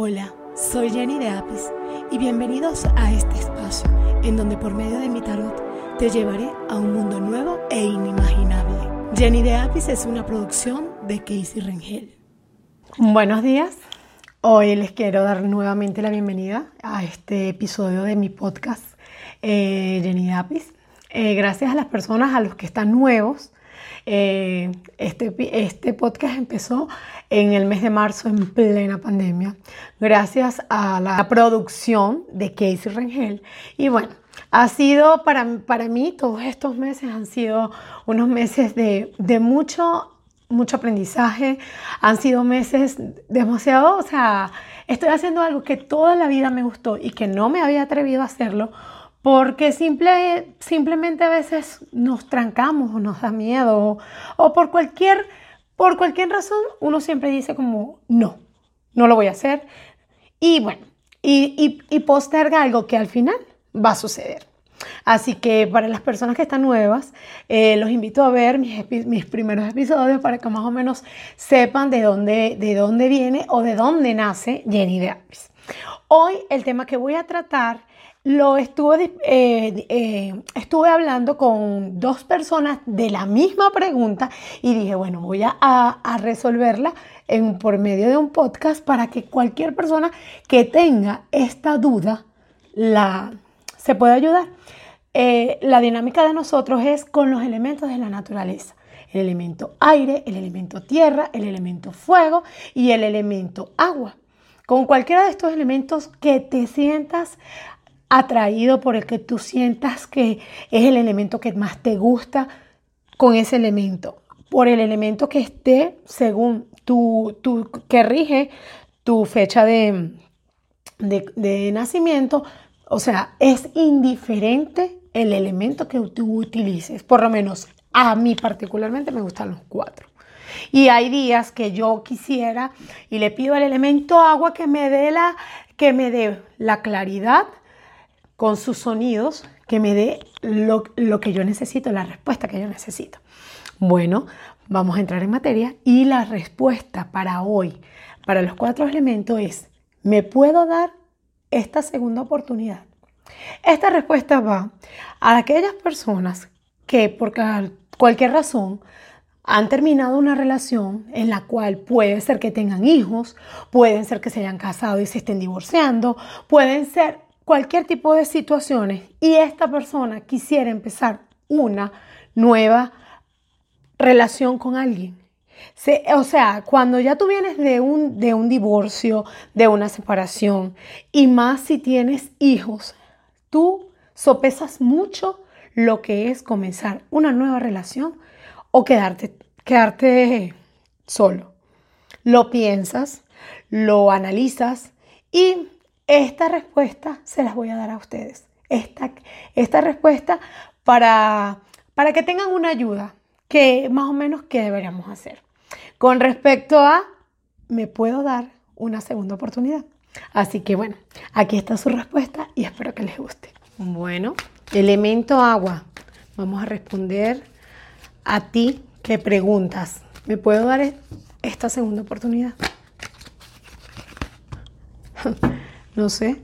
Hola, soy Jenny de Apis y bienvenidos a este espacio en donde por medio de mi tarot te llevaré a un mundo nuevo e inimaginable. Jenny de Apis es una producción de Casey Rengel. Buenos días. Hoy les quiero dar nuevamente la bienvenida a este episodio de mi podcast eh, Jenny de Apis. Eh, gracias a las personas, a los que están nuevos. Eh, este, este podcast empezó en el mes de marzo en plena pandemia, gracias a la producción de Casey Rengel. Y bueno, ha sido para, para mí, todos estos meses han sido unos meses de, de mucho, mucho aprendizaje, han sido meses demasiado, o sea, estoy haciendo algo que toda la vida me gustó y que no me había atrevido a hacerlo porque simple, simplemente a veces nos trancamos o nos da miedo o, por, cualquier, por cualquier razón uno siempre dice como no, no lo voy a hacer. Y bueno, y, y, posterga algo que al final va a suceder. Así que para las personas que están nuevas, eh, los invito a ver mis, mis, primeros episodios para que más o menos sepan de dónde, de dónde viene o de dónde nace Jenny de Hoy el tema que voy a tratar lo estuve, eh, eh, estuve hablando con dos personas de la misma pregunta y dije, bueno, voy a, resolverla por medio de un podcast para que cualquier persona que tenga esta duda la, se pueda ayudar. Eh, la dinámica de nosotros es con los elementos de la naturaleza. El elemento aire, el elemento tierra, el elemento fuego y el elemento agua. Con cualquiera de estos elementos que te sientas atraído por el que tú sientas que es el elemento que más te gusta con ese elemento, por el elemento que esté según tu, que rige tu fecha de, de, nacimiento. O sea, es indiferente el elemento que tú utilices. Por lo menos a mí particularmente me gustan los cuatro. Y hay días que yo quisiera y le pido al elemento agua que me dé la, que me dé la claridad, con sus sonidos que me dé lo, que yo necesito, la respuesta que yo necesito. Bueno, vamos a entrar en materia y la respuesta para hoy, para los cuatro elementos es, ¿me puedo dar esta segunda oportunidad? Esta respuesta va a aquellas personas que por cualquier razón han terminado una relación en la cual puede ser que tengan hijos, pueden ser que se hayan casado y se estén divorciando, pueden ser cualquier tipo de situaciones y esta persona quisiera empezar una nueva relación con alguien. o sea, cuando ya tú vienes de un, de un divorcio, de una separación, y más si tienes hijos, tú sopesas mucho lo que es comenzar una nueva relación o quedarte, quedarte solo. Lo piensas, lo analizas y esta respuesta se las voy a dar a ustedes. Esta, esta respuesta para, para que tengan una ayuda, que más o menos qué deberíamos hacer. Con respecto a, ¿me puedo dar una segunda oportunidad? Así que bueno, aquí está su respuesta y espero que les guste. Bueno, elemento agua. Vamos a responder a ti que preguntas. ¿Me puedo dar esta segunda oportunidad? no sé.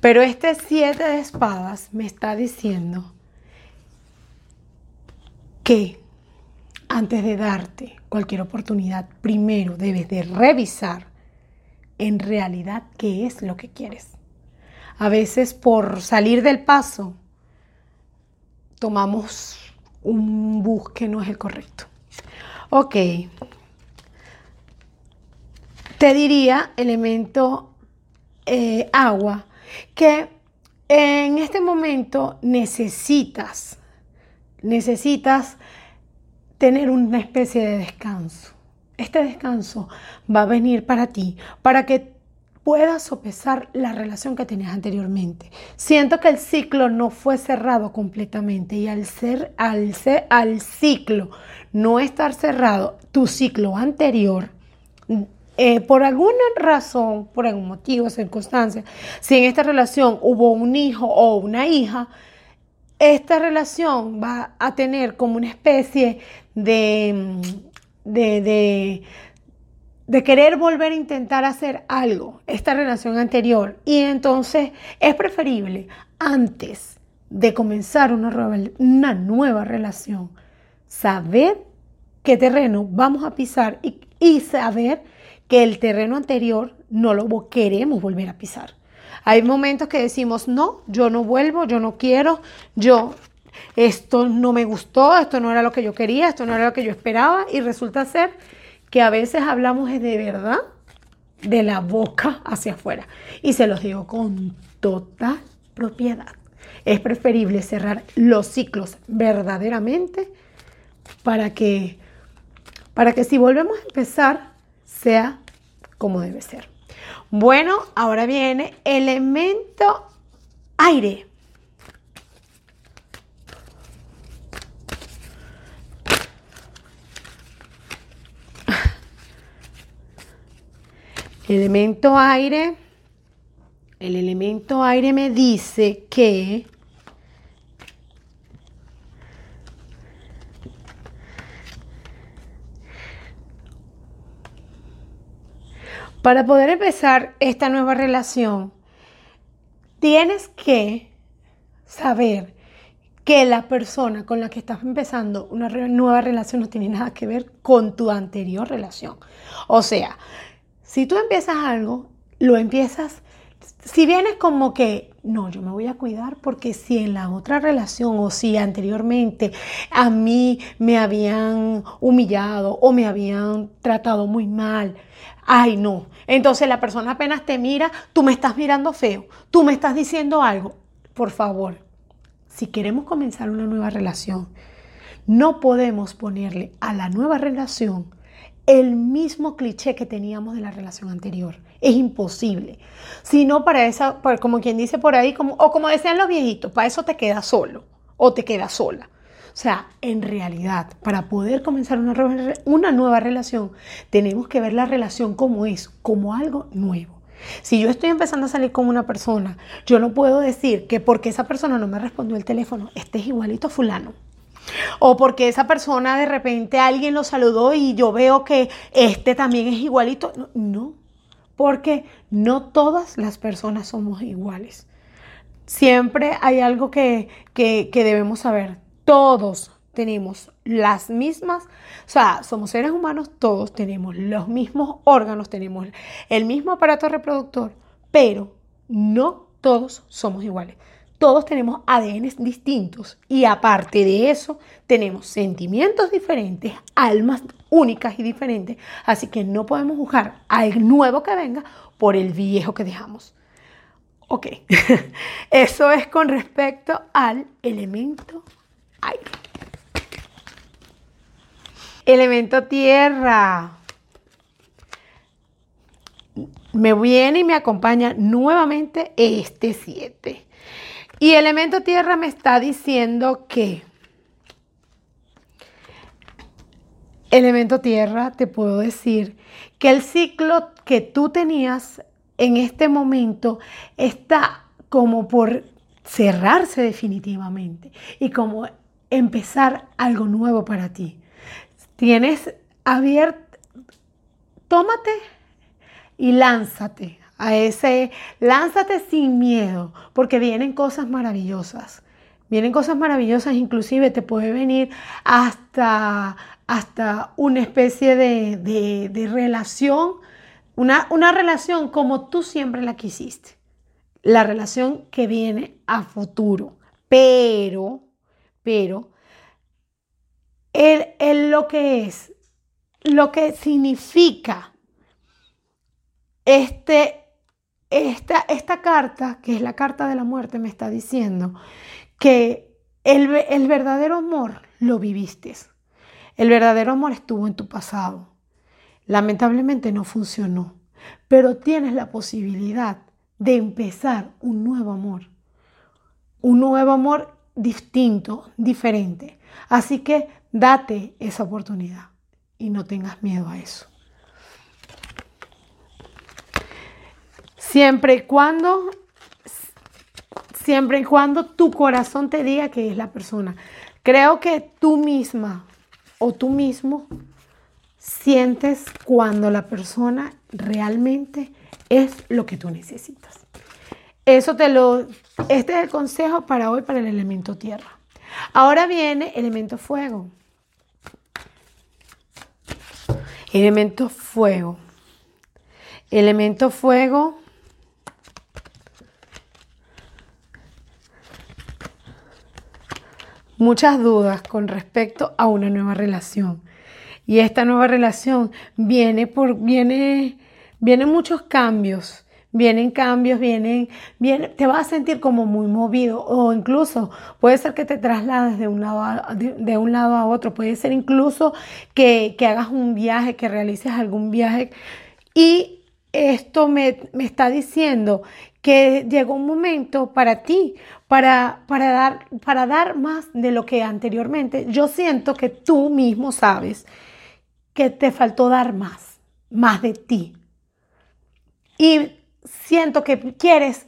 Pero este siete de espadas me está diciendo que antes de darte cualquier oportunidad, primero debes de revisar en realidad qué es lo que quieres. A veces por salir del paso tomamos un bus que no es el correcto. Ok. Te diría elemento eh, agua que en este momento necesitas, necesitas tener una especie de descanso. Este descanso va a venir para ti, para que puedas sopesar la relación que tenías anteriormente. Siento que el ciclo no fue cerrado completamente y al ser, al ser, al ciclo no estar cerrado, tu ciclo anterior eh, por alguna razón, por algún motivo, circunstancia, si en esta relación hubo un hijo o una hija, esta relación va a tener como una especie de, de, de querer volver a intentar hacer algo, esta relación anterior. Y entonces es preferible antes de comenzar una, una nueva relación, saber qué terreno vamos a pisar y, y saber que el terreno anterior no lo queremos volver a pisar. Hay momentos que decimos, no, yo no vuelvo, yo no quiero, yo, esto no me gustó, esto no era lo que yo quería, esto no era lo que yo esperaba y resulta ser que a veces hablamos de verdad de la boca hacia afuera. Y se los digo con total propiedad. Es preferible cerrar los ciclos verdaderamente para que, para que si volvemos a empezar sea como debe ser. Bueno, ahora viene elemento aire. Elemento aire. El elemento aire me dice que para poder empezar esta nueva relación, tienes que saber que la persona con la que estás empezando una nueva relación no tiene nada que ver con tu anterior relación. O sea, si tú empiezas algo, lo empiezas, si vienes como que, no, yo me voy a cuidar porque si en la otra relación o si anteriormente a mí me habían humillado o me habían tratado muy mal, ay no, entonces la persona apenas te mira, tú me estás mirando feo, tú me estás diciendo algo, por favor, si queremos comenzar una nueva relación, no podemos ponerle a la nueva relación el mismo cliché que teníamos de la relación anterior. Es imposible. Si no, para esa, como quien dice por ahí, como, o como decían los viejitos, para eso te quedas solo o te quedas sola. O sea, en realidad, para poder comenzar una, una nueva relación, tenemos que ver la relación como es, como algo nuevo. Si yo estoy empezando a salir con una persona, yo no puedo decir que porque esa persona no me respondió el teléfono, este es igualito a fulano. O porque esa persona de repente alguien lo saludó y yo veo que este también es igualito. No, porque no todas las personas somos iguales. Siempre hay algo que, que, que debemos saber. Todos tenemos las mismas, o sea, somos seres humanos, todos tenemos los mismos órganos, tenemos el mismo aparato reproductor, pero no todos somos iguales. Todos tenemos ADN distintos y aparte de eso tenemos sentimientos diferentes, almas únicas y diferentes, así que no podemos juzgar al nuevo que venga por el viejo que dejamos. Ok, eso es con respecto al elemento aire. Elemento tierra. Me viene y me acompaña nuevamente este 7. Y elemento tierra me está diciendo que elemento tierra te puedo decir que el ciclo que tú tenías en este momento está como por cerrarse definitivamente y como empezar algo nuevo para ti. Tienes abierto, tómate y lánzate a ese, lánzate sin miedo, porque vienen cosas maravillosas. Vienen cosas maravillosas, inclusive te puede venir hasta, hasta una especie de, relación, una, una relación como tú siempre la quisiste. La relación que viene a futuro. Pero, pero, el, lo que es, lo que significa este, esta, esta carta, que es la carta de la muerte, me está diciendo que el, el verdadero amor lo viviste. El verdadero amor estuvo en tu pasado. Lamentablemente no funcionó, pero tienes la posibilidad de empezar un nuevo amor. Un nuevo amor distinto, diferente. Así que date esa oportunidad y no tengas miedo a eso. Siempre y cuando, siempre y cuando tu corazón te diga que es la persona. Creo que tú misma o tú mismo sientes cuando la persona realmente es lo que tú necesitas. Eso te lo, este es el consejo para hoy para el elemento tierra. Ahora viene elemento fuego. Elemento fuego. Elemento fuego. Muchas dudas con respecto a una nueva relación. Y esta nueva relación viene por, viene, vienen muchos cambios. Vienen cambios, vienen, viene, te vas a sentir como muy movido o incluso puede ser que te traslades de un lado a, de, un lado a otro, puede ser incluso que, que, hagas un viaje, que realices algún viaje. Y esto me, me está diciendo que llegó un momento para ti, para, para, dar, para dar más de lo que anteriormente. Yo siento que tú mismo sabes que te faltó dar más, más de ti. Y siento que quieres,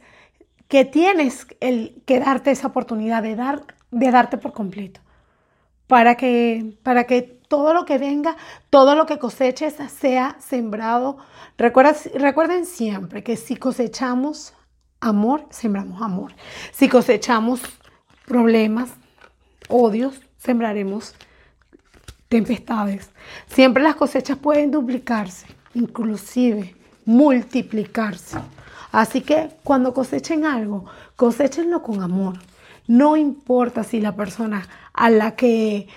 que tienes el, que darte esa oportunidad de, dar, de darte por completo. Para que, para que todo lo que venga, todo lo que coseches sea sembrado. recuerden siempre que si cosechamos amor, sembramos amor. Si cosechamos problemas, odios, sembraremos tempestades. Siempre las cosechas pueden duplicarse, inclusive multiplicarse. Así que cuando cosechen algo, cosechenlo con amor. No importa si la persona a la que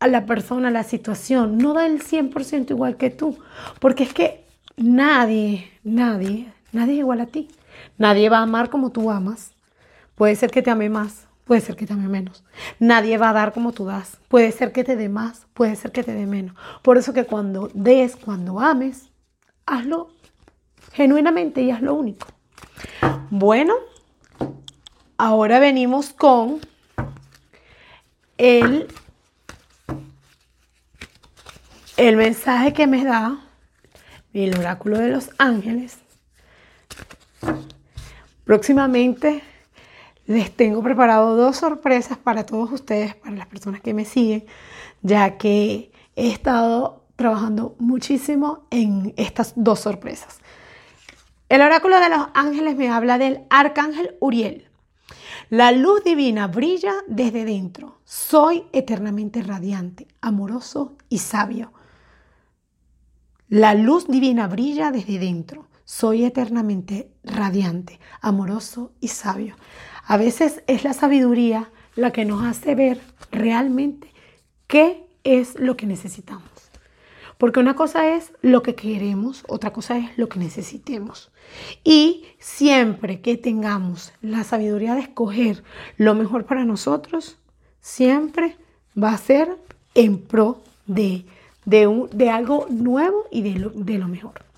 a la persona, la situación, no da el 100% igual que tú, porque es que nadie, nadie, nadie es igual a ti. Nadie va a amar como tú amas. Puede ser que te ame más, puede ser que te ame menos. Nadie va a dar como tú das. Puede ser que te dé más, puede ser que te dé menos. Por eso que cuando des, cuando ames, hazlo genuinamente y es lo único. Bueno, ahora venimos con el, el mensaje que me da el oráculo de los ángeles. Próximamente les tengo preparado dos sorpresas para todos ustedes, para las personas que me siguen, ya que he estado trabajando muchísimo en estas dos sorpresas. El oráculo de los ángeles me habla del arcángel Uriel. La luz divina brilla desde dentro. Soy eternamente radiante, amoroso y sabio. La luz divina brilla desde dentro. Soy eternamente radiante, amoroso y sabio. A veces es la sabiduría la que nos hace ver realmente qué es lo que necesitamos. Porque una cosa es lo que queremos, otra cosa es lo que necesitemos. Y siempre que tengamos la sabiduría de escoger lo mejor para nosotros, siempre va a ser en pro de, de, algo nuevo y de lo, de lo mejor.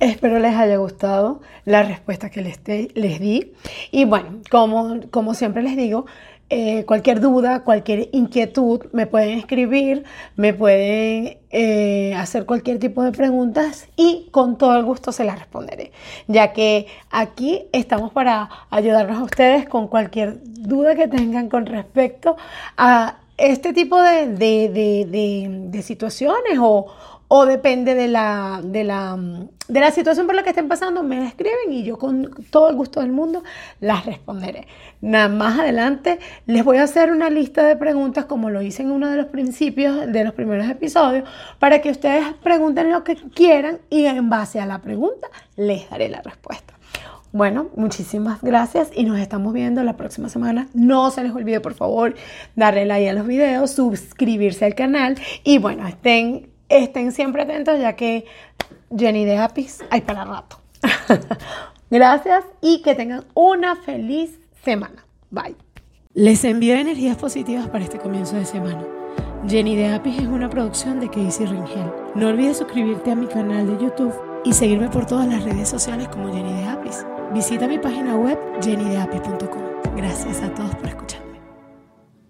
Espero les haya gustado la respuesta que les, les di. Y bueno, como, como siempre les digo, eh, cualquier duda, cualquier inquietud, me pueden escribir, me pueden eh, hacer cualquier tipo de preguntas y con todo el gusto se las responderé, ya que aquí estamos para ayudarnos a ustedes con cualquier duda que tengan con respecto a este tipo de, de situaciones o, o depende de la, de la, de la situación por la que estén pasando, me escriben y yo con todo el gusto del mundo las responderé. Nada más adelante les voy a hacer una lista de preguntas como lo hice en uno de los principios de los primeros episodios para que ustedes pregunten lo que quieran y en base a la pregunta les daré la respuesta. Bueno, muchísimas gracias y nos estamos viendo la próxima semana. No se les olvide, por favor, darle like a los videos, suscribirse al canal y bueno, estén Estén siempre atentos ya que Jenny de Apis hay para rato. Gracias y que tengan una feliz semana. Bye. Les envío energías positivas para este comienzo de semana. Jenny de Apis es una producción de Casey Ringel. No olvides suscribirte a mi canal de YouTube y seguirme por todas las redes sociales como Jenny de Apis. Visita mi página web jennydeapis.com. Gracias a todos por escuchar.